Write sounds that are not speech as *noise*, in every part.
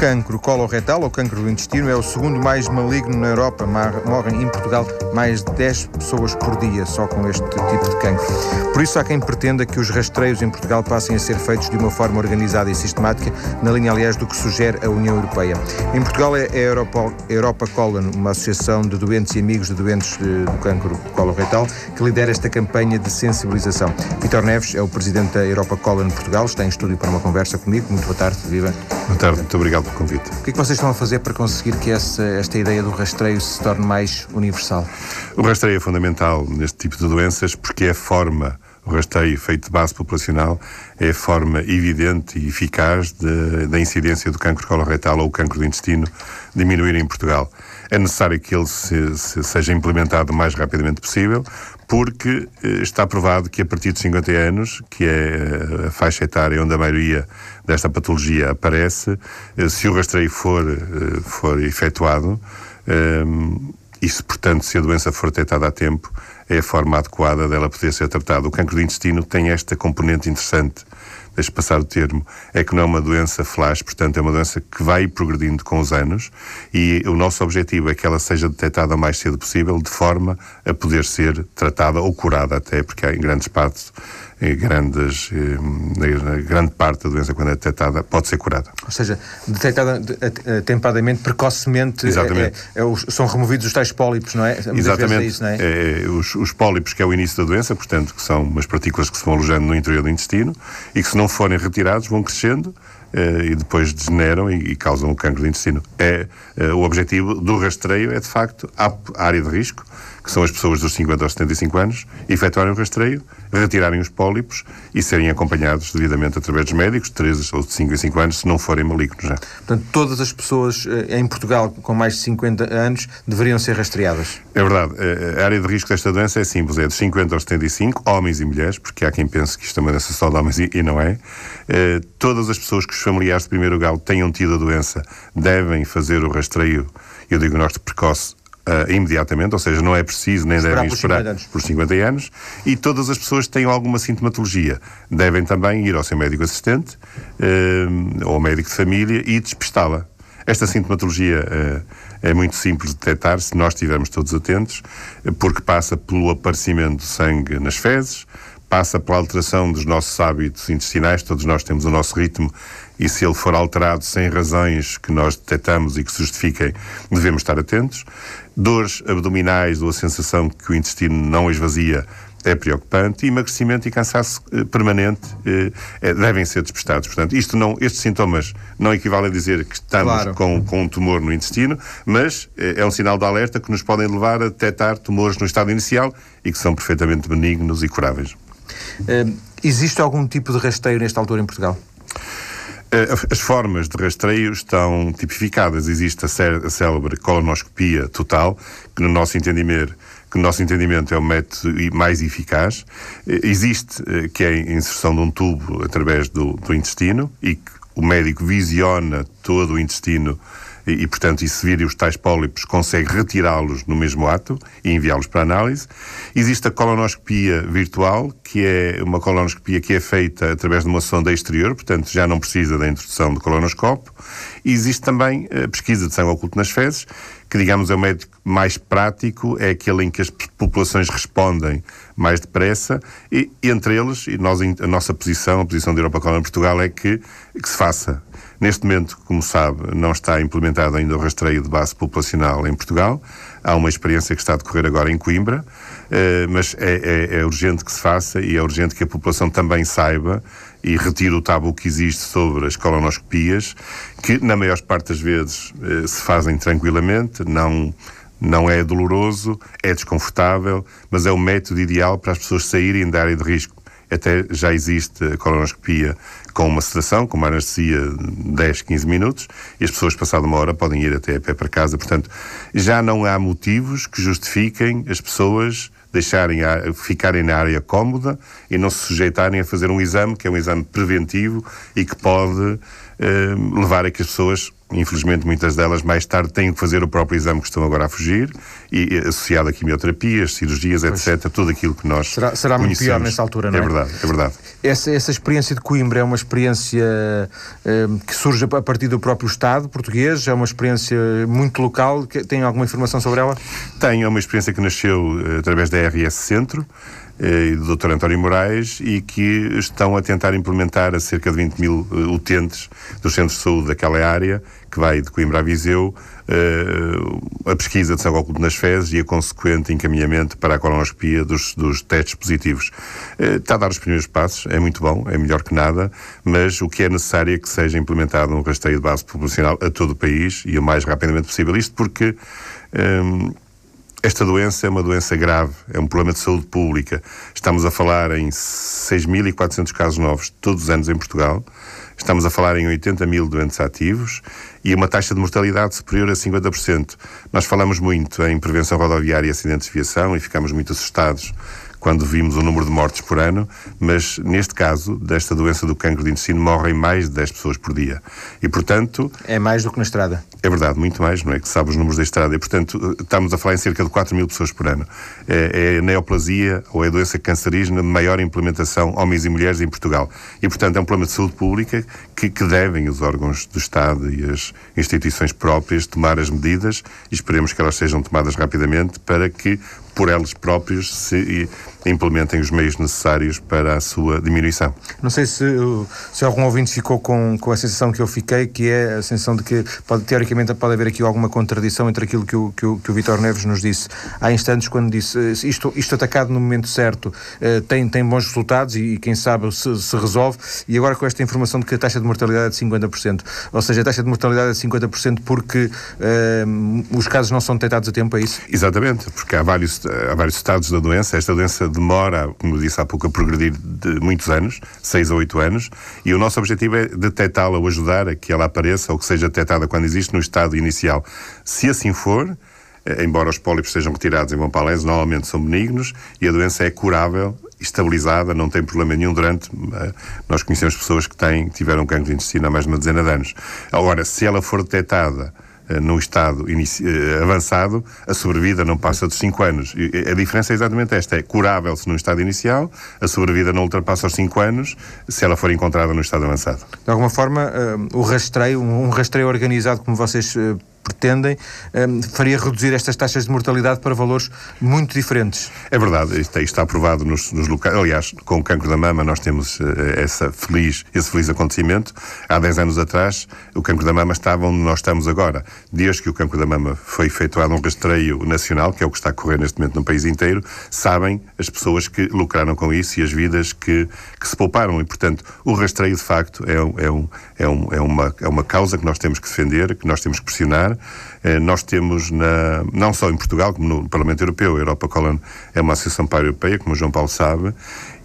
cancro coloretal, ou cancro do intestino, é o segundo mais maligno na Europa. Morrem em Portugal mais de 10 pessoas por dia só com este tipo de cancro. Por isso há quem pretenda que os rastreios em Portugal passem a ser feitos de uma forma organizada e sistemática, na linha, aliás, do que sugere a União Europeia. Em Portugal é a Europa, Europa Colon, uma associação de doentes e amigos de doentes eh, do cancro coloretal, que lidera esta campanha de sensibilização. Vitor Neves é o presidente da Europa Colon Portugal, está em estúdio para uma conversa comigo. Muito boa tarde, viva. Boa tarde, muito obrigado pelo convite. O que é que vocês estão a fazer para conseguir que essa, esta ideia do rastreio se torne mais universal? O rastreio é fundamental neste tipo de doenças porque é a forma o rastreio feito de base populacional é a forma evidente e eficaz da incidência do cancro coloretal ou cancro do intestino diminuir em Portugal. É necessário que ele se, se seja implementado o mais rapidamente possível, porque eh, está provado que a partir de 50 anos, que é a faixa etária onde a maioria desta patologia aparece, eh, se o rastreio for, eh, for efetuado, e se, portanto, se a doença for detectada a tempo, é a forma adequada dela poder ser tratada. O cancro do intestino tem esta componente interessante deixe passar o termo, é que não é uma doença flash, portanto é uma doença que vai progredindo com os anos e o nosso objetivo é que ela seja detectada o mais cedo possível, de forma a poder ser tratada ou curada até, porque há em grandes partes grandes, grande parte da doença, quando é detectada, pode ser curada. Ou seja, detectada atempadamente, precocemente, Exatamente. É, é, são removidos os tais pólipos, não é? É Exatamente. É isso, não é? é os, os, pólipos, que é o início da doença, portanto, que são umas partículas que se vão alojando no interior do intestino e que, se não forem retirados, vão crescendo e depois degeneram e, causam o cancro do intestino. É, o objetivo do rastreio é, de facto, a área de risco, que são as pessoas dos 50 aos 75 anos, efetuarem o rastreio, retirarem os pólipos e serem acompanhados devidamente através dos médicos, de 3 ou de 5 em 5 anos, se não forem malignos já. Portanto, todas as pessoas eh, em Portugal com mais de 50 anos deveriam ser rastreadas? É verdade. Eh, a área de risco desta doença é simples, é dos 50 aos 75, homens e mulheres, porque há quem pense que isto é uma doença só de homens e, não é. Todas as pessoas que os familiares de primeiro grau tenham tido a doença devem fazer o rastreio e o diagnóstico precoce uh, imediatamente, ou seja, não é preciso nem esperar devem esperar por 50, por 50 anos, e todas as pessoas que têm alguma sintomatologia devem também ir ao seu médico assistente uh, ou ao médico de família e despistá-la. Esta sintomatologia uh, é muito simples de detectar se nós estivermos todos atentos, porque passa pelo aparecimento de sangue nas fezes, passa pela alteração dos nossos hábitos intestinais, todos nós temos o nosso ritmo e se ele for alterado sem razões que nós detectamos e que se justifiquem, devemos estar atentos. Dores abdominais ou a sensação que o intestino não esvazia é preocupante e emagrecimento e cansaço eh, permanente eh, eh, devem ser despistados. Portanto, isto não, estes sintomas não equivalem a dizer que estamos claro. com, com um tumor no intestino, mas eh, é um sinal de alerta que nos podem levar a detectar tumores no estado inicial e que são perfeitamente benignos e curáveis. Uh, existe algum tipo de rastreio nesta altura em Portugal? Eh, as formas de rastreio estão tipificadas. Existe a, célebre colonoscopia total, que no nosso entendimento que no nosso entendimento é o método mais eficaz. Eh, existe, que é a inserção de um tubo através do, do intestino e que o médico visiona todo o intestino e, e, portanto, e se os tais pólipos, consegue retirá-los no mesmo ato e enviá-los para análise. Existe a colonoscopia virtual, que é uma colonoscopia que é feita através de uma sonda exterior, portanto, já não precisa da introdução do colonoscópio. E existe também a pesquisa de sangue oculto nas fezes, que, digamos, é o médico mais prático, é aquele em que as populações respondem mais depressa, e entre eles, nós, a nossa posição, a posição da Europa Colônia Portugal, é que, que se faça Neste momento, como sabe, não está implementado ainda o rastreio de base populacional em Portugal. Há uma experiência que está a decorrer agora em Coimbra, eh, mas é, é, é urgente que se faça e é urgente que a população também saiba e retire o tabu que existe sobre as colonoscopias, que na maior parte das vezes eh, se fazem tranquilamente, não não é doloroso, é desconfortável, mas é o método ideal para as pessoas saírem da área de risco até já existe a colonoscopia com uma sedação, com uma anestesia de 10, 15 minutos, e as pessoas, passada uma hora, podem ir até a pé para casa. Portanto, já não há motivos que justifiquem as pessoas deixarem a, ficarem na área cómoda e não se sujeitarem a fazer um exame que é um exame preventivo e que pode eh, levar a que as pessoas infelizmente muitas delas mais tarde têm que fazer o próprio exame que estão agora a fugir, e associado a quimioterapias, cirurgias, pois. etc., tudo aquilo que nós Será, será muito pior nessa altura, não é? É verdade, é verdade. Essa, essa experiência de Coimbra é uma experiência eh, que surge a partir do próprio Estado português, é uma experiência muito local, tem alguma informação sobre ela? Tenho, é uma experiência que nasceu eh, através da RS Centro, e do Dr. António Moraes e que estão a tentar implementar a cerca de 20 mil uh, utentes dos centros de saúde daquela área, que vai de Coimbra a Viseu, uh, a pesquisa de sangue oculto nas fezes e a consequente encaminhamento para a colonoscopia dos, dos testes positivos. Uh, está a dar os primeiros passos, é muito bom, é melhor que nada, mas o que é necessário é que seja implementado um rastreio de base populacional a todo o país e o mais rapidamente possível. Isto porque. Um, esta doença é uma doença grave, é um problema de saúde pública. Estamos a falar em 6.400 casos novos todos os anos em Portugal. Estamos a falar em 80 mil doentes ativos e uma taxa de mortalidade superior a 50%. Nós falamos muito em prevenção rodoviária e acidentes de viação e ficamos muito assustados quando vimos o número de mortes por ano, mas neste caso, desta doença do cancro de intestino, morrem mais de 10 pessoas por dia. E, portanto... É mais do que na estrada. É verdade, muito mais, não é? Que sabe os números da estrada. E, portanto, estamos a falar em cerca de 4 mil pessoas por ano. É, é a neoplasia ou é a doença cancerígena de maior implementação homens e mulheres em Portugal. E, portanto, é um problema de saúde pública que, que devem os órgãos do Estado e as instituições próprias tomar as medidas e esperemos que elas sejam tomadas rapidamente para que por elas próprias se implementem os meios necessários para a sua diminuição. Não sei se, se algum ouvinte ficou com, com a sensação que eu fiquei, que é a sensação de que, pode, teoricamente, pode haver aqui alguma contradição entre aquilo que o, que o, que o Vitor Neves nos disse há instantes, quando disse isto, isto atacado no momento certo eh, tem, tem bons resultados e, quem sabe, se, se, resolve, e agora com esta informação de que a taxa de mortalidade é de 50%. Ou seja, a taxa de mortalidade é de 50% porque eh, os casos não são detectados a tempo, é isso? Exatamente, porque há vários, há vários estados da doença. Esta doença demora, como disse há pouco, a progredir de muitos anos, seis ou oito anos, e o nosso objetivo é detectá-la ou ajudar a que ela apareça ou que seja detectada quando existe no estado inicial. Se assim for, eh, embora os pólipos sejam retirados em vão para normalmente são benignos e a doença é curável, estabilizada, não tem problema nenhum durante. Uh, nós conhecemos pessoas que têm, tiveram cancro de intestino há mais de uma dezena de anos. Agora, se ela for detectada eh, no estado eh, avançado, a sobrevida não passa dos 5 anos. A diferença é exatamente esta: é curável-se no estado inicial, a sobrevida não ultrapassa os 5 anos se ela for encontrada no estado avançado. De alguma forma, uh, o rastreio, um rastreio organizado como vocês pretendem, um, faria reduzir estas taxas de mortalidade para valores muito diferentes. É verdade, isto, está aprovado nos, nos locais. Aliás, com o cancro da mama, nós temos uh, essa feliz, esse feliz acontecimento. Há 10 anos atrás, o cancro da mama estava onde nós estamos agora. Desde que o cancro da mama foi efetuado um rastreio nacional, que é o que está a correr neste momento no país inteiro, sabem as pessoas que lucraram com isso e as vidas que, que se pouparam. E, portanto, o rastreio, de facto, é, é, um, é, um, é, uma, é uma causa que nós temos que defender, que nós temos que pressionar eh, nós temos, na, não só em Portugal, como no Parlamento Europeu, a Europa Colon é uma associação para-europeia, como o João Paulo sabe,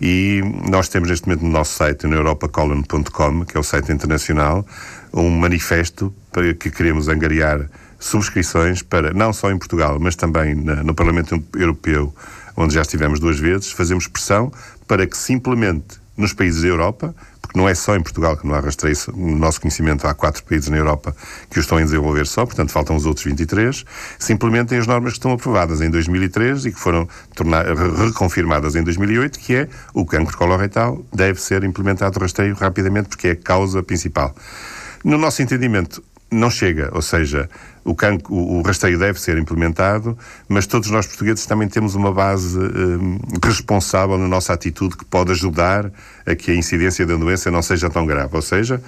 e nós temos neste momento no nosso site, no europacolon.com, que é o site internacional, um manifesto para que queremos angariar subscrições para, não só em Portugal, mas também na, no Parlamento Europeu, onde já estivemos duas vezes, fazemos pressão para que simplesmente nos países da Europa, porque não é só em Portugal que não há rastreio, no nosso conhecimento há quatro países na Europa que o estão a desenvolver só, portanto faltam os outros 23, se implementem as normas que estão aprovadas em 2003 e que foram tornar, reconfirmadas em 2008, que é o cancro coloretal deve ser implementado rastreio rapidamente porque é a causa principal. No nosso entendimento, não chega, ou seja, o, cancro, o, rastreio deve ser implementado, mas todos nós portugueses também temos uma base eh, responsável na nossa atitude que pode ajudar a que a incidência da doença não seja tão grave. Ou seja,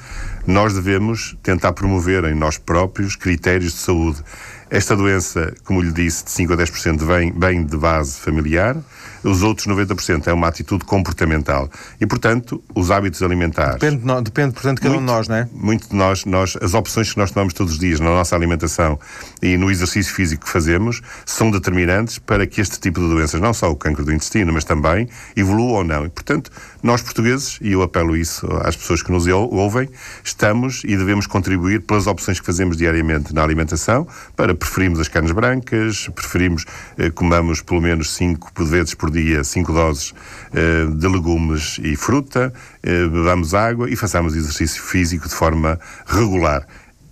nós devemos tentar promover em nós próprios critérios de saúde. Esta doença, como lhe disse, de 5 a 10% vem, vem de base familiar, os outros 90% é uma atitude comportamental. E, portanto, os hábitos alimentares. Depende, depende portanto, de cada muito, um de nós, não é? Muito de nós, nós, as opções que nós tomamos todos os dias na nossa alimentação e no exercício físico que fazemos são determinantes para que este tipo de doenças, não só o cancro do intestino, mas também evolua ou não. E, portanto, nós portugueses, e eu apelo isso às pessoas que nos ouvem, estamos e devemos contribuir pelas opções que fazemos diariamente na alimentação para preferirmos as carnes brancas, preferimos eh, comamos pelo menos 5 vezes por dia, 5 doses eh, de legumes e fruta, eh, bebamos água e façamos exercício físico de forma regular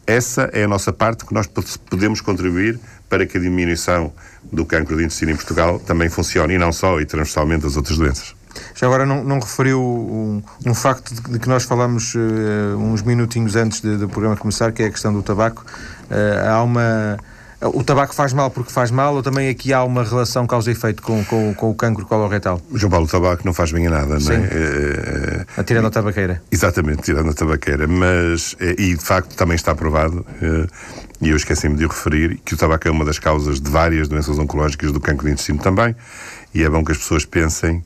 essa é a nossa parte que nós podemos contribuir para que a diminuição do cancro de intestino em Portugal também funcione, e não só, e transversalmente as outras doenças. Já agora não, não referiu um, um facto de, de, que nós falamos uh, uns minutinhos antes do programa começar, que é a questão do tabaco. Uh, há uma o tabaco faz mal porque faz mal ou também aqui há uma relação causa e efeito com, com, com o cancro coloretal? João Paulo, o tabaco não faz bem a nada, Sim. não é? é, é tirando a tabaqueira. Exatamente, tirando a tabaqueira. Mas, é, e de facto também está provado, é, e eu esqueci-me de o referir, que o tabaco é uma das causas de várias doenças oncológicas do cancro de intestino também, e é bom que as pessoas pensem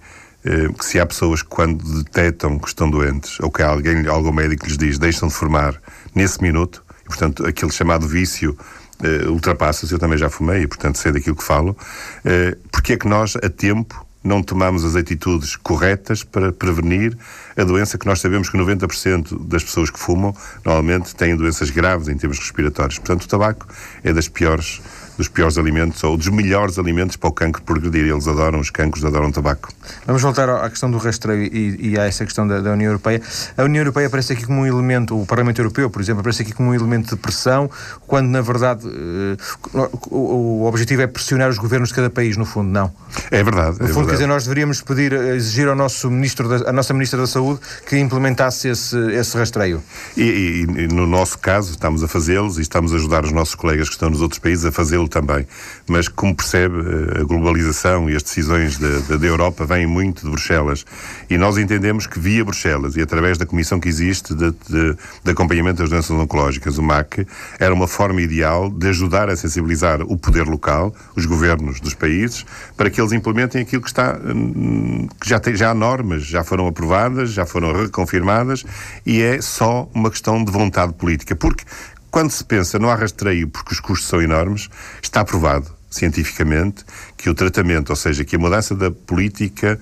que se há pessoas que quando detectam que estão doentes, ou que alguém, algum médico lhes diz deixam de fumar nesse minuto, e portanto aquele chamado vício uh, ultrapassa-se, eu também já fumei e, portanto, sei daquilo que falo, uh, porque é que nós, a tempo, não tomamos as atitudes corretas para prevenir a doença que nós sabemos que 90% das pessoas que fumam normalmente têm doenças graves em termos respiratórios. Portanto, o tabaco é das piores dos piores alimentos ou dos melhores alimentos para o cancro progredir. Eles adoram, os cancros adoram tabaco. Vamos voltar à questão do rastreio e, e a essa questão da, da, União Europeia. A União Europeia aparece aqui como um elemento, o Parlamento Europeu, por exemplo, aparece aqui como um elemento de pressão, quando na verdade uh, o, o, objetivo é pressionar os governos de cada país, no fundo, não. É verdade. No é fundo, verdade. quer dizer, nós deveríamos pedir, exigir ao nosso ministro, da, à nossa Ministra da Saúde que implementasse esse, esse rastreio. E, e, e no nosso caso, estamos a fazê-los e estamos a ajudar os nossos colegas que estão nos outros países a fazê-lo também. Mas, como percebe, eh, a globalização e as decisões da, da Europa vêm muito de Bruxelas. E nós entendemos que, via Bruxelas e através da comissão que existe de, de, de acompanhamento das doenças oncológicas, o MAC, era uma forma ideal de ajudar a sensibilizar o poder local, os governos dos países, para que eles implementem aquilo que está. Hum, que já, tem, já há normas, já foram aprovadas, já foram reconfirmadas e é só uma questão de vontade política. Porque quando se pensa no rastreio porque os custos são enormes, está provado cientificamente que o tratamento, ou seja, que a mudança da política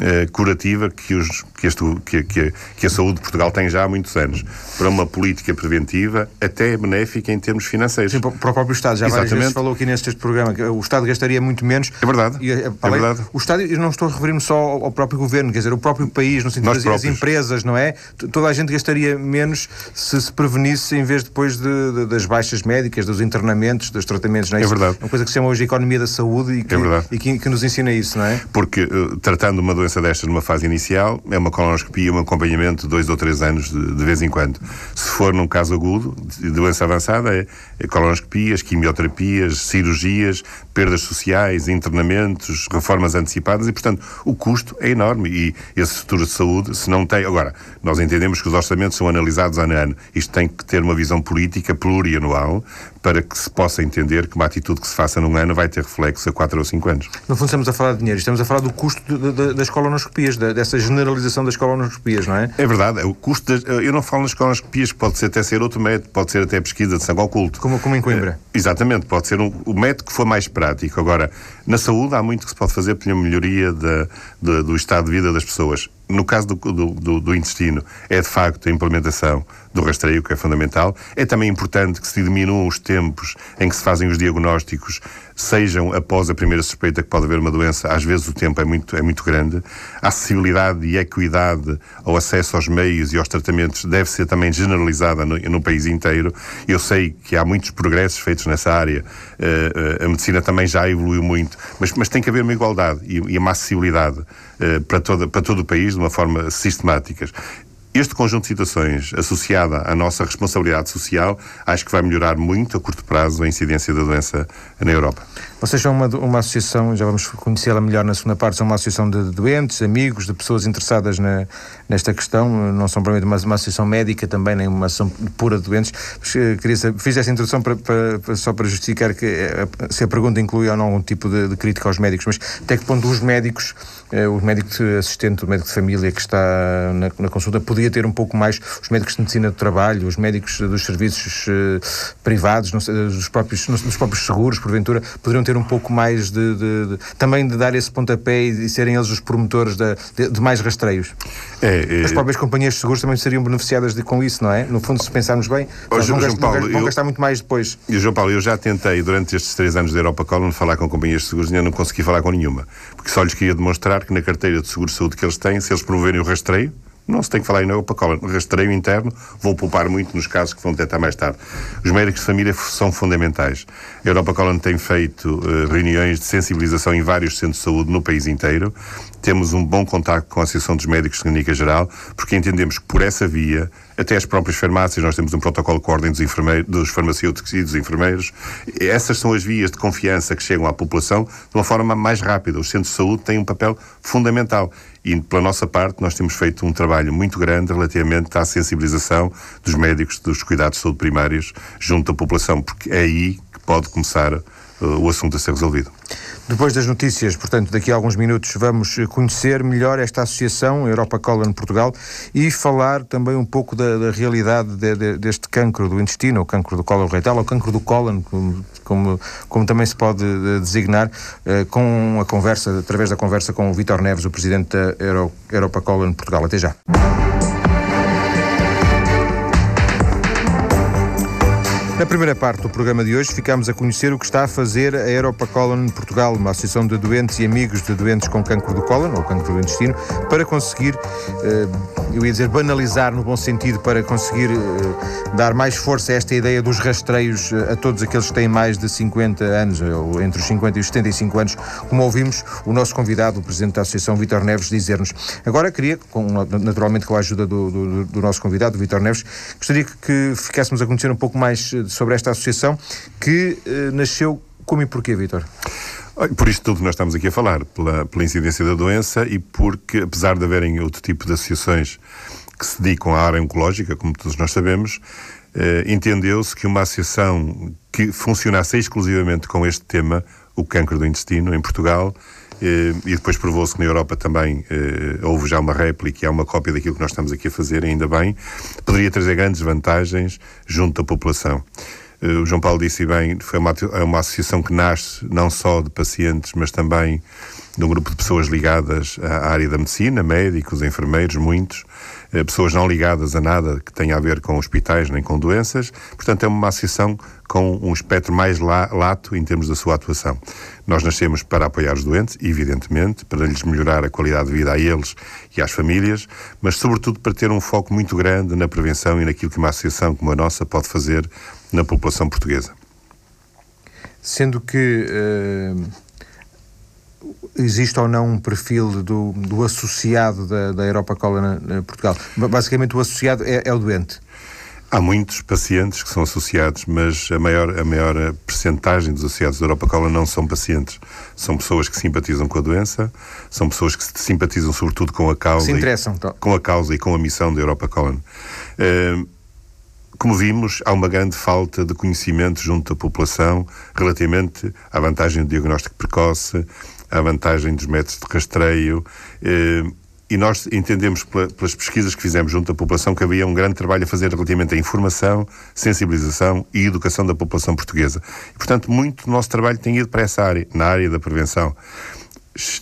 uh, curativa que, os, que, este, que, que, que, a saúde de Portugal tem já há muitos anos, para uma política preventiva até benéfica em termos financeiros. Sim, para o próprio Estado. Já Exatamente. várias vezes falou aqui neste programa que o Estado gastaria muito menos. É verdade. E, é verdade. O Estado, eu não estou a referir-me só ao próprio governo, quer dizer, o próprio país, no sentido das empresas, não é? Toda a gente gastaria menos se se prevenisse em vez depois de, de, das baixas médicas, dos internamentos, dos tratamentos, não é? É verdade. É uma coisa que se chama hoje economia da saúde e que, é e que, que nos ensina isso, não é? Porque uh, tratando uma doença destas numa fase inicial, é uma colonoscopia, um acompanhamento de dois ou três anos de, de vez em quando. Se for num caso agudo, de doença avançada, é, é colonoscopias, quimioterapias, cirurgias, perdas sociais, internamentos, reformas antecipadas e, portanto, o custo é enorme e esse futuro de saúde, se não tem... Agora, nós entendemos que os orçamentos são analisados ano a ano. Isto tem que ter uma visão política plurianual para que se possa entender que uma atitude que se faça num ano vai ter reflexo a quatro ou cinco anos. No fundo, estamos a falar de dinheiro, estamos a falar do custo de, de, das colonoscopias, de, dessa generalização das colonoscopias, não é? É verdade. O custo das, eu não falo nas colonoscopias, pode ser até ser outro método, pode ser até pesquisa de sangue oculto. Como, como em Coimbra. É, exatamente, pode ser um, o método que for mais prático. Agora, na saúde há muito que se pode fazer pela melhoria de, de, do estado de vida das pessoas no caso do, do, do, intestino, é de facto a implementação do rastreio, que é fundamental. É também importante que se diminuam os tempos em que se fazem os diagnósticos, sejam após a primeira suspeita que pode haver uma doença. Às vezes o tempo é muito, é muito grande. A acessibilidade e equidade ao acesso aos meios e aos tratamentos deve ser também generalizada no, no país inteiro. Eu sei que há muitos progressos feitos nessa área. Uh, uh, a medicina também já evoluiu muito, mas, mas tem que haver uma igualdade e, e uma acessibilidade uh, para, toda, para todo o país de uma forma sistemática. Este conjunto de situações, associada à nossa responsabilidade social, acho que vai melhorar muito a curto prazo a incidência da doença na Europa. Vocês são uma, uma associação, já vamos conhecê-la melhor na segunda parte, são uma associação de doentes, amigos, de pessoas interessadas na, nesta questão, não são provavelmente uma, uma associação médica também, nem uma associação pura de doentes. Eh, queria saber, fiz esta introdução para, para, só para justificar que eh, se a pergunta inclui ou não algum tipo de, de crítica aos médicos, mas até que ponto os médicos, eh, o médico assistente, o médico de família que está na, na consulta, podia ter um pouco mais os médicos de medicina do trabalho, os médicos dos serviços privados, dos, próprios, dos próprios seguros, porventura, poderiam ter um pouco mais de, de, de também de dar esse pontapé e, e serem eles os promotores de, de mais rastreios. É, é, As próprias companhias de seguros também seriam beneficiadas com isso, não é? No fundo, se pensarmos bem, oh, João, vão, gastar, Paulo, vão gastar muito mais depois. E João Paulo, eu já tentei durante estes três anos da Europa Column falar com companhias de seguros e ainda não consegui falar com nenhuma. Porque só lhes queria demonstrar que na carteira de seguro de saúde que eles têm, se eles promoverem o rastreio, Não se tem que falar em Europa Colon. Rastreio interno, vou poupar muito nos casos que vão detectar mais tarde. Os médicos de família são fundamentais. A Europa Colon tem feito uh, reuniões de sensibilização em vários centros de saúde no país inteiro. Temos um bom contacto com a Associação dos Médicos de Clínica Geral, porque entendemos que por essa via, até as próprias farmácias, nós temos um protocolo de ordem dos, dos farmacêuticos e dos enfermeiros. Essas são as vias de confiança que chegam à população de uma forma mais rápida. Os centros de saúde têm um papel fundamental. E, pela nossa parte, nós temos feito um trabalho muito grande relativamente à sensibilização dos médicos dos cuidados de saúde primários junto à população, porque é aí que pode começar uh, o assunto a ser resolvido. Depois das notícias, portanto, daqui a alguns minutos vamos conhecer melhor esta associação, Europa Colon Portugal, e falar também um pouco da, da realidade de, de, deste cancro do intestino, o cancro do colo retal, ou cancro do cólon, como, como, como, também se pode eh, designar, eh, com a conversa, através da conversa com o Vitor Neves, o presidente da Euro, Europa Colon Portugal. Até já. Na primeira parte do programa de hoje, ficamos a conhecer o que está a fazer a Europa Colon Portugal, uma associação de doentes e amigos de doentes com cancro do cólon, ou cancro do intestino, para conseguir, eh, eu ia dizer banalizar no bom sentido, para conseguir eh, dar mais força a esta ideia dos rastreios eh, a todos aqueles que têm mais de 50 anos, ou entre os 50 e os 75 anos, como ouvimos o nosso convidado, o Presidente da Associação, Vitor Neves, dizer-nos. Agora queria, naturalmente com a ajuda do, do, do nosso convidado, Vitor Neves, gostaria que ficássemos a conhecer um pouco mais sobre esta associação que eh, nasceu como e porquê, Vitor? Por isto tudo que nós estamos aqui a falar, pela, pela incidência da doença e porque, apesar de haverem outro tipo de associações que se dedicam à área oncológica, como todos nós sabemos, eh, entendeu-se que uma associação que funcionasse exclusivamente com este tema, o cancro do intestino, em Portugal, eh, e depois provou-se que na Europa também eh, houve já uma réplica e há uma cópia daquilo que nós estamos aqui a fazer, ainda bem, poderia trazer grandes vantagens junto da população. Eh, o João Paulo disse bem, foi uma, é uma associação que nasce não só de pacientes, mas também de um grupo de pessoas ligadas à área da medicina, médicos, enfermeiros, muitos, pessoas não ligadas a nada que tenha a ver com hospitais nem com doenças. Portanto, é uma associação com um espectro mais lato em termos da sua atuação. Nós nascemos para apoiar os doentes, evidentemente, para lhes melhorar a qualidade de vida a eles e às famílias, mas sobretudo para ter um foco muito grande na prevenção e naquilo que uma associação como a nossa pode fazer na população portuguesa. Sendo que uh, existe ou não um perfil do, do associado da, da Europa Cola na, Portugal? Basicamente, o associado é, é o doente. Há muitos pacientes que são associados, mas a maior, a maior percentagem dos associados da Europa Cola não são pacientes. São pessoas que simpatizam com a doença, são pessoas que simpatizam sobretudo com a causa. Se interessam. E, com a causa e com a missão da Europa Cola. Uh, como vimos, há uma grande falta de conhecimento junto da população relativamente à vantagem do diagnóstico precoce, à vantagem dos métodos de rastreio. Eh, e nós entendemos pelas pesquisas que fizemos junto da população que havia um grande trabalho a fazer relativamente à informação, sensibilização e educação da população portuguesa. E, portanto, muito do nosso trabalho tem ido para essa área, na área da prevenção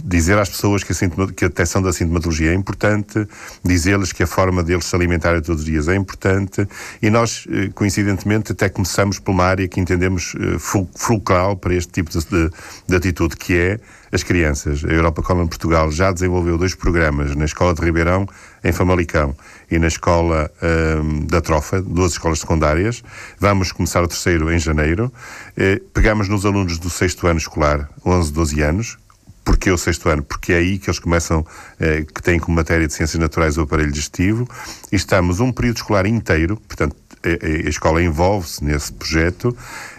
dizer às pessoas que a, que a detecção da sintomatologia é importante, dizer-lhes que a forma deles se alimentarem todos os dias é importante e nós, eh, coincidentemente, até começamos por uma área que entendemos eh, fulcral para este tipo de, de atitude, que é as crianças. A Europa Colon Portugal já desenvolveu dois programas na Escola de Ribeirão, em Famalicão, e na Escola um, da Trofa, duas escolas secundárias. Vamos começar o terceiro em janeiro. Eh, pegamos nos alunos do sexto ano escolar, 11, 12 anos, Porquê o sexto ano? Porque é aí que eles começam, eh, que têm como matéria de ciências naturais o aparelho digestivo, e estamos um período escolar inteiro, portanto, a, a escola envolve-se nesse projeto,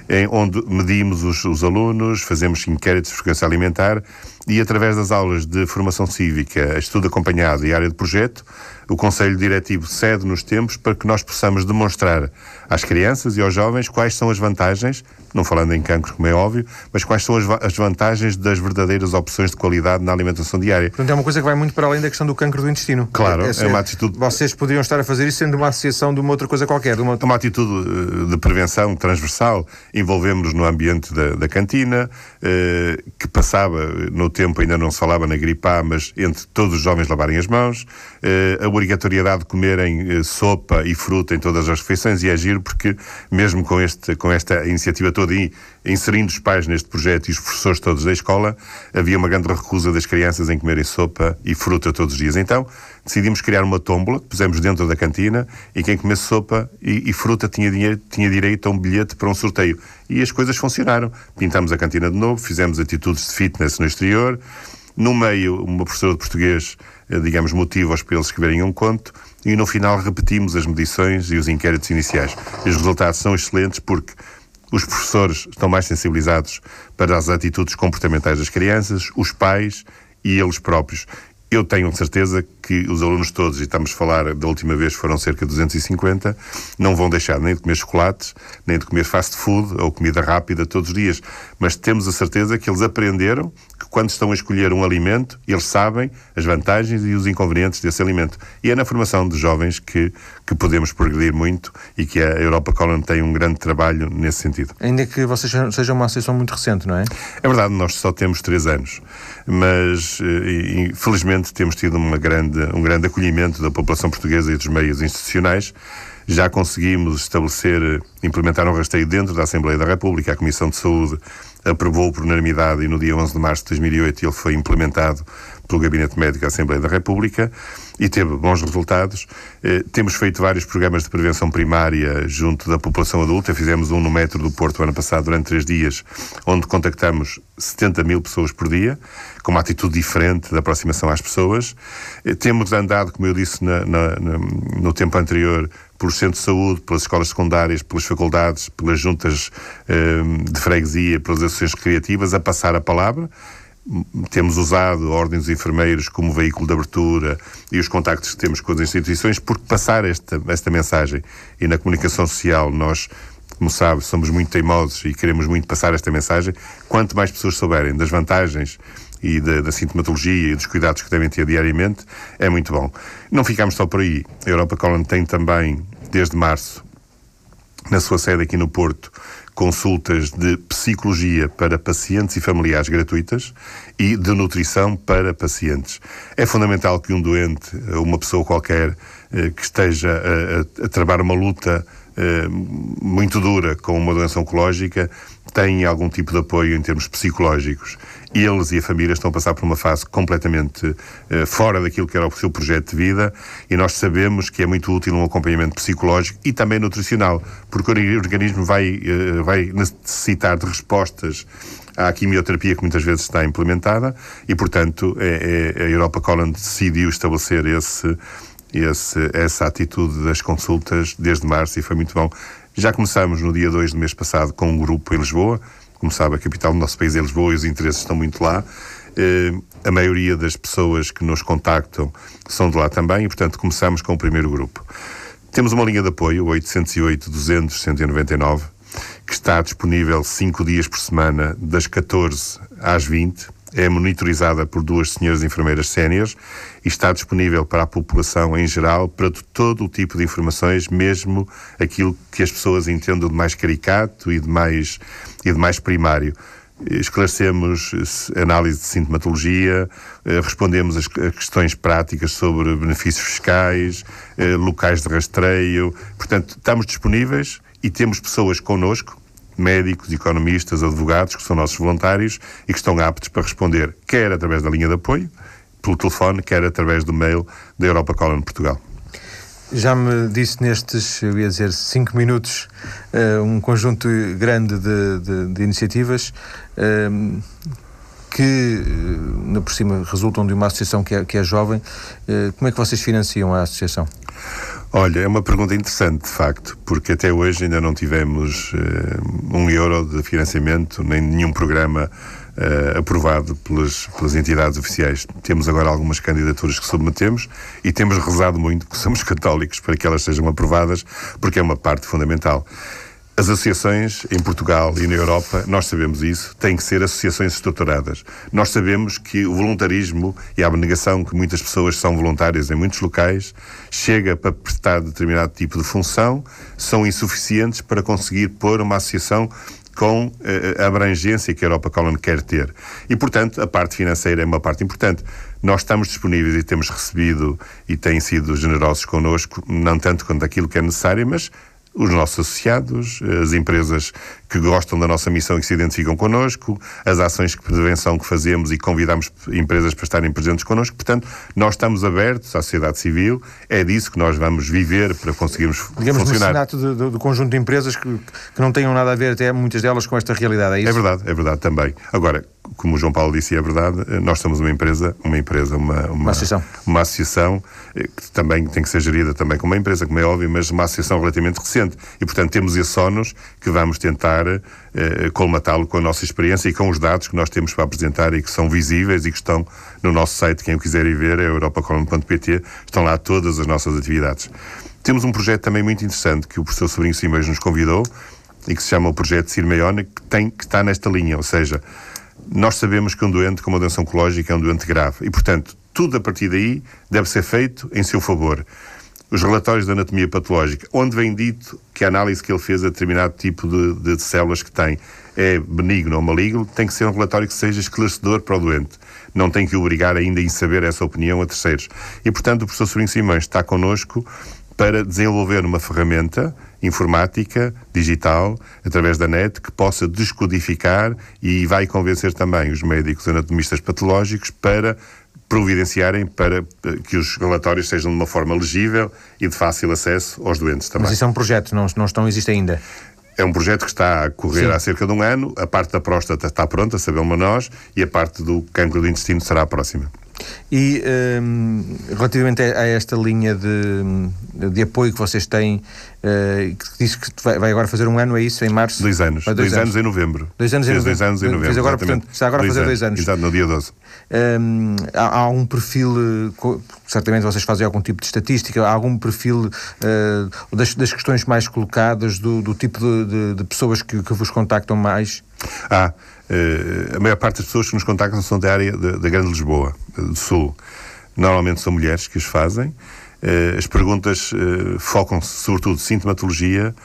em onde medimos os, os, alunos, fazemos inquéritos de frequência alimentar e, através das aulas de formação cívica, estudo acompanhado e área de projeto, o Conselho Diretivo cede nos tempos para que nós possamos demonstrar às crianças e aos jovens quais são as vantagens, não falando em cancro, como é óbvio, mas quais são as, as vantagens das verdadeiras opções de qualidade na alimentação diária. Portanto, é uma coisa que vai muito para além da questão do cancro do intestino. Claro, é, é uma atitude. Vocês poderiam estar a fazer isso sendo uma associação de uma outra coisa qualquer. De uma... uma atitude eh, de prevenção transversal. Envolvemos-nos no ambiente da, da cantina, eh, que passava no, tempo ainda não se falava na gripe A, mas entre todos os jovens lavarem as mãos, eh, a obrigatoriedade de comerem eh, sopa e fruta em todas as refeições e agir, porque mesmo com, este, com esta iniciativa toda e inserindo os pais neste projeto e os professores todos da escola, havia uma grande recusa das crianças em comerem sopa e fruta todos os dias. Então, decidimos criar uma tómbola que pusemos dentro da cantina e quem comesse sopa e, e, fruta tinha, dinheiro, tinha direito a um bilhete para um sorteio. E as coisas funcionaram. Pintamos a cantina de novo, fizemos atitudes de fitness no exterior. No meio, uma professora de português, eh, digamos, motiva-os para eles escreverem um conto e no final repetimos as medições e os inquéritos iniciais. Os resultados são excelentes porque os professores estão mais sensibilizados para as atitudes comportamentais das crianças, os pais e eles próprios. Eu tenho certeza que os alunos todos, e estamos a falar da última vez foram cerca de 250, não vão deixar nem de comer chocolates, nem de comer fast food ou comida rápida todos os dias. Mas temos a certeza que eles aprenderam que quando estão a escolher um alimento, eles sabem as vantagens e os inconvenientes desse alimento. E é na formação de jovens que, que podemos progredir muito e que a Europa Colon tem um grande trabalho nesse sentido. Ainda que vocês sejam uma associação muito recente, não é? É verdade, nós só temos três anos, mas eh, felizmente temos tido uma grande grande, um grande acolhimento da população portuguesa e dos meios institucionais. Já conseguimos estabelecer, implementar um rasteio dentro da Assembleia da República. A Comissão de Saúde aprovou por unanimidade e no dia 11 de março de 2008 ele foi implementado pelo Gabinete Médico da Assembleia da República e teve bons resultados. Eh, temos feito vários programas de prevenção primária junto da população adulta. Fizemos um no metro do Porto ano passado, durante três dias, onde contactamos 70 mil pessoas por dia, com uma atitude diferente de aproximação às pessoas. Eh, temos andado, como eu disse na, na, no tempo anterior, pelos centros de saúde, pelas escolas secundárias, pelas faculdades, pelas juntas eh, de freguesia, pelas associações criativas, a passar a palavra temos usado a Ordem dos Enfermeiros como veículo de abertura e os contactos que temos com as instituições, porque passar esta, esta mensagem e na comunicação social nós, como sabe, somos muito teimosos e queremos muito passar esta mensagem. Quanto mais pessoas souberem das vantagens e da, da, sintomatologia e dos cuidados que devem ter diariamente, é muito bom. Não ficamos só por aí. A Europa Colon tem também, desde março, na sua sede aqui no Porto, consultas de psicologia para pacientes e familiares gratuitas e de nutrição para pacientes. É fundamental que um doente, uma pessoa qualquer, eh, que esteja a, a travar uma luta eh, muito dura com uma doença oncológica, tenha algum tipo de apoio em termos psicológicos eles e a família estão a passar por uma fase completamente uh, fora daquilo que era o seu projeto de vida. E nós sabemos que é muito útil um acompanhamento psicológico e também nutricional, porque o organismo vai, uh, vai necessitar de respostas à quimioterapia que muitas vezes está implementada. E, portanto, é, é, a Europa Colon decidiu estabelecer esse, esse, essa atitude das consultas desde março e foi muito bom. Já começamos no dia 2 do mês passado com um grupo em Lisboa, como sabe, a capital do nosso país é Lisboa e os interesses estão muito lá. Uh, a maioria das pessoas que nos contactam são de lá também e, portanto, começamos com o primeiro grupo. Temos uma linha de apoio, 808 200 199, que está disponível 5 dias por semana, das 14 às 20 é monitorizada por duas senhoras enfermeiras séniores e está disponível para a população em geral para todo o tipo de informações, mesmo aquilo que as pessoas entendam de mais caricato e de mais, e de mais primário esclarecemos análise de sintomatologia, eh, respondemos as questões práticas sobre benefícios fiscais, eh, locais de rastreio. Portanto, estamos disponíveis e temos pessoas connosco médicos, economistas, advogados, que são nossos voluntários e que estão aptos para responder, quer através da linha de apoio, pelo telefone, quer através do mail da Europa Colon Portugal. Já me disse nestes, eu ia dizer, cinco minutos, uh, um conjunto grande de, de, de iniciativas uh, que, uh, na por cima, resultam de uma associação que é, que é jovem. como é que vocês financiam a associação? Olha, é uma pergunta interessante, de facto, porque até hoje ainda não tivemos uh, um euro de financiamento, nem nenhum programa uh, aprovado pelas, pelas entidades oficiais. Temos agora algumas candidaturas que submetemos e temos rezado muito, porque somos *laughs* católicos, para que elas sejam aprovadas, porque é uma parte fundamental. As associações em Portugal e na Europa, nós sabemos isso, têm que ser associações estruturadas. Nós sabemos que o voluntarismo e a abnegação que muitas pessoas são voluntárias em muitos locais chega para prestar determinado tipo de função, são insuficientes para conseguir pôr uma associação com uh, a abrangência que a Europa Colon quer ter. E, portanto, a parte financeira é uma parte importante. Nós estamos disponíveis e temos recebido e têm sido generosos connosco, não tanto quanto aquilo que é necessário, mas os nossos associados, as empresas que gostam da nossa missão e que se identificam connosco, as ações de prevenção que fazemos e convidamos empresas para estarem presentes connosco. Portanto, nós estamos abertos à sociedade civil, é disso que nós vamos viver para conseguirmos Digamos funcionar. Digamos, do, do conjunto de empresas que, que não tenham nada a ver, até muitas delas, com esta realidade, é isso? É verdade, é verdade também. Agora, como o João Paulo disse, é verdade, nós somos uma empresa, uma empresa, uma, uma, uma associação, uma associação eh, que também tem que ser gerida também como uma empresa, como é óbvio, mas uma associação relativamente recente. E, portanto, temos esse ónus que vamos tentar eh, colmatá-lo com a nossa experiência e com os dados que nós temos para apresentar e que são visíveis e que estão no nosso site. Quem o quiser ir ver é europacolon.pt, estão lá todas as nossas atividades. Temos um projeto também muito interessante que o professor Sobrinho Simões nos convidou e que se chama o Projeto Cirmeione, que, tem, que está nesta linha, ou seja, nós sabemos que um doente com uma doença oncológica é um doente grave e, portanto, tudo a partir daí deve ser feito em seu favor. Os relatórios da anatomia patológica, onde vem dito que a análise que ele fez a determinado tipo de, de, de células que tem é benigno ou maligno, tem que ser um relatório que seja esclarecedor para o doente. Não tem que obrigar ainda em saber essa opinião a terceiros. E, portanto, o professor Sobrinho Simões está connosco para desenvolver uma ferramenta informática, digital, através da net, que possa descodificar e vai convencer também os médicos anatomistas patológicos para providenciarem para que os relatórios sejam de uma forma legível e de fácil acesso aos doentes também. Mas isso é um projeto, não, não estão, existe ainda? É um projeto que está a correr Sim. há cerca de um ano. A parte da próstata está pronta, sabemos nós, e a parte do cancro do intestino será a próxima. E um, relativamente a esta linha de, de apoio que vocês têm, uh, que diz que vai, agora fazer um ano, é isso? Em março? Dois anos. Dois, dois anos. anos. em novembro. Dois anos em novembro. Dois anos em novembro. Fez agora, portanto, está agora dois a fazer anos. dois anos. Exato, no dia 12. Um, há, há, um perfil, eh, certamente vocês fazem algum tipo de estatística, há algum perfil uh, das, das, questões mais colocadas, do, do tipo de, de, de, pessoas que, que vos contactam mais? Ah, uh, a maior parte das pessoas que nos contactam são da área da Grande Lisboa, do Sul. Normalmente são mulheres que os fazem. Uh, as perguntas focam-se sobretudo sintomatologia,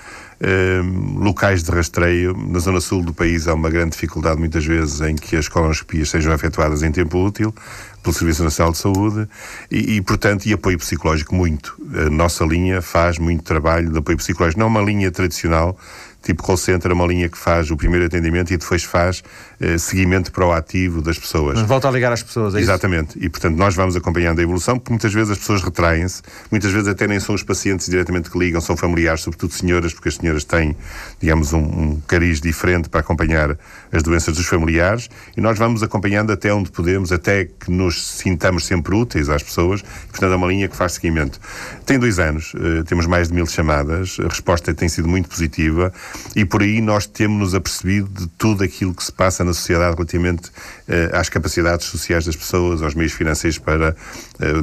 locais de rastreio. Na zona sul do país há uma grande dificuldade, muitas vezes, em que as colonoscopias sejam efetuadas em tempo útil pelo Serviço Nacional de Saúde e, e, portanto, e apoio psicológico muito. A nossa linha faz muito trabalho de apoio psicológico. Não é uma linha tradicional, tipo call center, é uma linha que faz o primeiro atendimento e depois faz eh, seguimento proativo das pessoas. Mas volta a ligar às pessoas, é Exatamente. Isso? E, portanto, nós vamos acompanhando a evolução, porque muitas vezes as pessoas retraem-se, muitas vezes até nem são os pacientes diretamente que ligam, são familiares, sobretudo senhoras, porque as senhoras têm, digamos, um, um cariz diferente para acompanhar as doenças dos familiares, e nós vamos acompanhando até onde podemos, até que nos sintamos sempre úteis às pessoas, e, portanto, é uma linha que faz seguimento. Tem dois anos, uh, temos mais de mil chamadas, a resposta tem sido muito positiva, e por aí nós temos-nos apercebido de tudo aquilo que se passa na sociedade relativamente uh, às capacidades sociais das pessoas, aos meios financeiros para,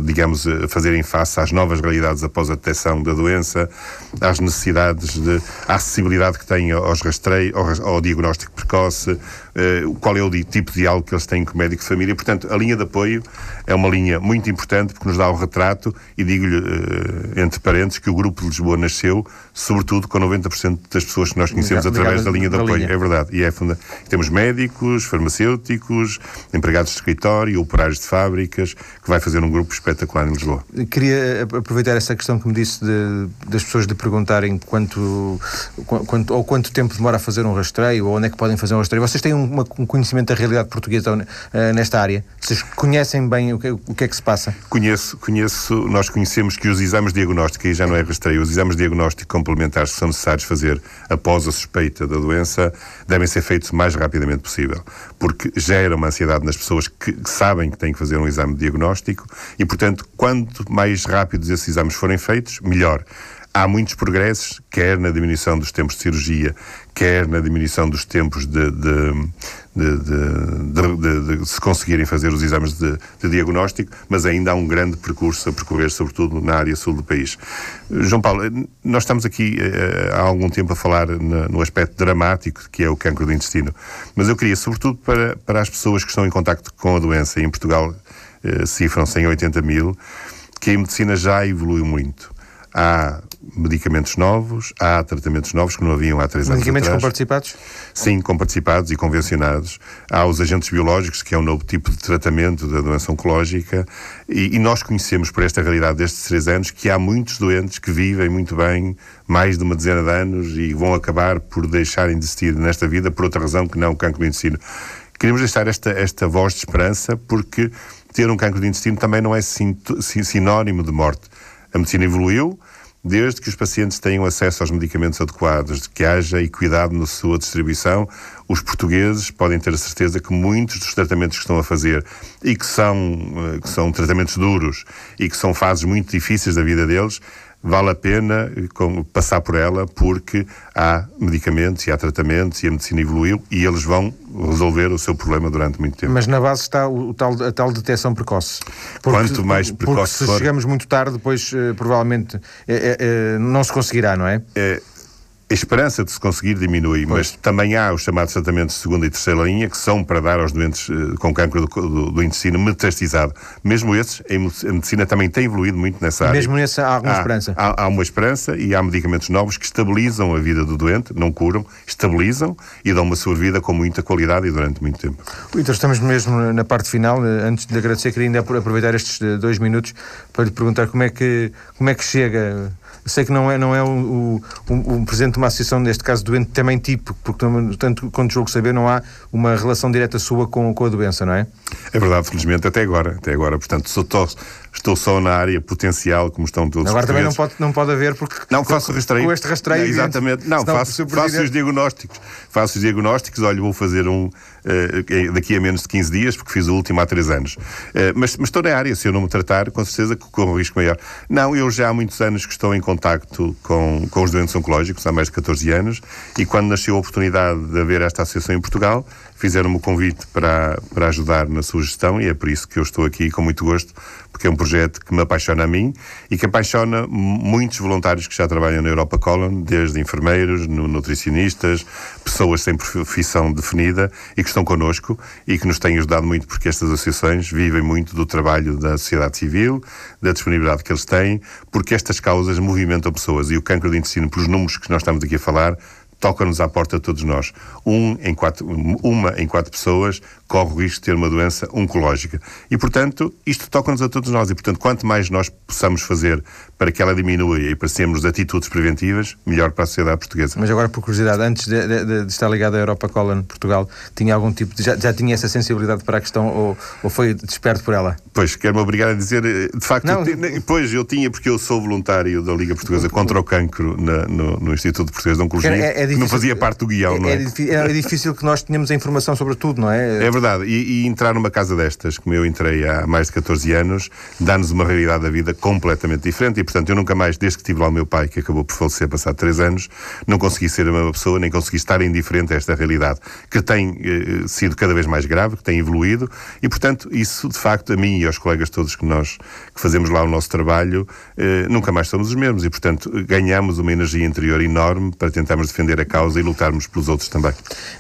digamos, uh, fazerem face às novas realidades após a detecção da doença, às necessidades de à acessibilidade que têm aos rastreios, ao, ao diagnóstico precoce, qual é o tipo de diálogo que eles têm com o médico de família. Portanto, a linha de apoio é uma linha muito importante porque nos dá o retrato e digo-lhe, entre parênteses, que o Grupo de Lisboa nasceu sobretudo com 90% das pessoas que nós conhecemos através da linha de apoio. Linha. É verdade. E é funda... Temos médicos, farmacêuticos, empregados de escritório, operários de fábricas, que vai fazer um grupo espetacular em Lisboa. Queria aproveitar essa questão que me disse de, das pessoas de perguntarem quanto, quanto, ou quanto tempo demora a fazer um rastreio, ou onde é que podem fazer um rastreio. Vocês têm um, um conhecimento da realidade portuguesa uh, nesta área? Vocês conhecem bem o que, o que é que se passa? Conheço, conheço, nós conhecemos que os exames diagnósticos, aí já não é rastreio, os exames diagnósticos complementares que são necessários fazer após a suspeita da doença devem ser feitos o mais rapidamente possível, porque gera uma ansiedade nas pessoas que sabem que têm que fazer um exame diagnóstico e, portanto, quanto mais rápidos esses exames forem feitos, melhor. Há muitos progressos, quer na diminuição dos tempos de cirurgia, quer na diminuição dos tempos de, de, de, de se conseguirem fazer os exames de, diagnóstico, mas ainda há um grande percurso a percorrer, sobretudo na área sul do país. João Paulo, nós estamos aqui eh, há algum tempo a falar no aspecto dramático que é o cancro do intestino, mas eu queria, sobretudo para, para as pessoas que estão em contacto com a doença, em Portugal cifram-se em 80 mil, que a medicina já evoluiu muito há medicamentos novos, há tratamentos novos que não haviam há três anos Medicamentos atrás. com participados? Sim, com participados e convencionados. Há os agentes biológicos, que é um novo tipo de tratamento da doença oncológica, e, e nós conhecemos por esta realidade destes três anos que há muitos doentes que vivem muito bem, mais de uma dezena de anos, e vão acabar por deixarem de existir nesta vida por outra razão que não o cancro do intestino. Queremos deixar esta, esta voz de esperança porque ter um cancro do intestino também não é sinónimo de morte. A medicina evoluiu, desde que os pacientes tenham acesso aos medicamentos adequados, que haja equidade na sua distribuição, os portugueses podem ter a certeza que muitos dos tratamentos que estão a fazer e que são, eh, que são tratamentos duros e que são fases muito difíceis da vida deles, vale a pena passar por ela porque há medicamentos e há tratamentos e a medicina evoluiu e eles vão resolver o seu problema durante muito tempo. Mas na base está o, tal, a tal detecção precoce. Porque, Quanto mais precoce porque se for... chegamos muito tarde, depois uh, provavelmente é, é, não se conseguirá, não é? A esperança de se conseguir diminui, pois. mas também há os chamados tratamentos de segunda e terceira linha que são para dar aos doentes uh, com cancro do, do, do, intestino metastizado. Mesmo esses, a medicina também tem evoluído muito nessa área. Mesmo nesse há alguma há, esperança? Há, há, uma esperança e há medicamentos novos que estabilizam a vida do doente, não curam, estabilizam e dão uma sobrevida com muita qualidade e durante muito tempo. Então estamos mesmo na parte final. Eh, antes de lhe agradecer, queria ainda aproveitar estes eh, dois minutos para lhe perguntar como é que, como é que chega sei que não é, não é o, o, o presidente de uma associação, neste caso doente também tipo, porque tanto quanto julgo saber, não há uma relação direta sua com, com a doença, não é? É verdade, felizmente, até agora. Até agora. Portanto, sou, estou só na área potencial, como estão todos Agora também não pode, não pode haver, porque não faço rastreio. com este rastreio. Não, exatamente, não, faço, faço os diagnósticos. Faço os diagnósticos, olha, vou fazer um uh, daqui a menos de 15 dias, porque fiz o último há 3 anos. Uh, mas, mas estou na área, se eu não me tratar, com certeza que corro um risco maior. Não, eu já há muitos anos que estou em contacto com, com os doentes oncológicos, há mais de 14 anos, e quando nasceu a oportunidade de haver esta associação em Portugal, fizeram-me o convite para, para ajudar na sua gestão e é por isso que eu estou aqui com muito gosto, porque é um projeto que me apaixona a mim e que apaixona muitos voluntários que já trabalham na Europa Colon, desde enfermeiros, nutricionistas, pessoas sem profissão definida e que estão connosco e que nos têm ajudado muito porque estas associações vivem muito do trabalho da sociedade civil, da disponibilidade que eles têm, porque estas causas movimentam pessoas e o cancro do intestino, pelos números que nós estamos aqui a falar, toca-nos à porta todos nós. Um em quatro, uma em quatro pessoas corre o risco de ter uma doença oncológica. E, portanto, isto toca-nos a todos nós. E, portanto, quanto mais nós possamos fazer para que ela diminua e para sermos atitudes preventivas, melhor para a sociedade portuguesa. Mas agora, por curiosidade, antes de, de, de estar ligado à Europa Colon Portugal, tinha algum tipo de, já, já tinha essa sensibilidade para a questão ou, ou foi desperto por ela? Pois, quero-me obrigar a dizer, eh, de facto, não, eu, pois eu tinha, porque eu sou voluntário da Liga Portuguesa contra o Cancro na, no, no, Instituto Português de Oncologia, é, é difícil, não fazia parte do guião, é, não é? É, é difícil que nós tenhamos a informação sobre tudo, não é? É verdade, e, e entrar numa casa destas, como eu entrei há mais de 14 anos, dá-nos uma realidade da vida completamente diferente. E, portanto, eu nunca mais, desde que tive lá o meu pai, que acabou por falecer passado 3 anos, não consegui ser a mesma pessoa, nem consegui estar indiferente a esta realidade, que tem eh, sido cada vez mais grave, que tem evoluído. E, portanto, isso, de facto, a mim e aos colegas todos que nós que fazemos lá o nosso trabalho, eh, nunca mais somos os mesmos. E, portanto, ganhamos uma energia interior enorme para tentarmos defender a causa e lutarmos pelos outros também.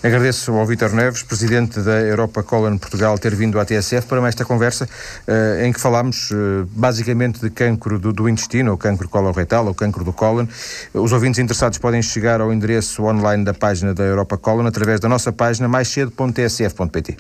Agradeço ao Vítor Neves, presidente da Europa Colon Portugal, ter vindo à TSF para esta conversa uh, em que falámos uh, basicamente de cancro do, do, intestino, ou cancro coloretal, ou cancro do cólon. Os ouvintes interessados podem chegar ao endereço online da página da Europa Colon através da nossa página maiscedo.tsf.pt.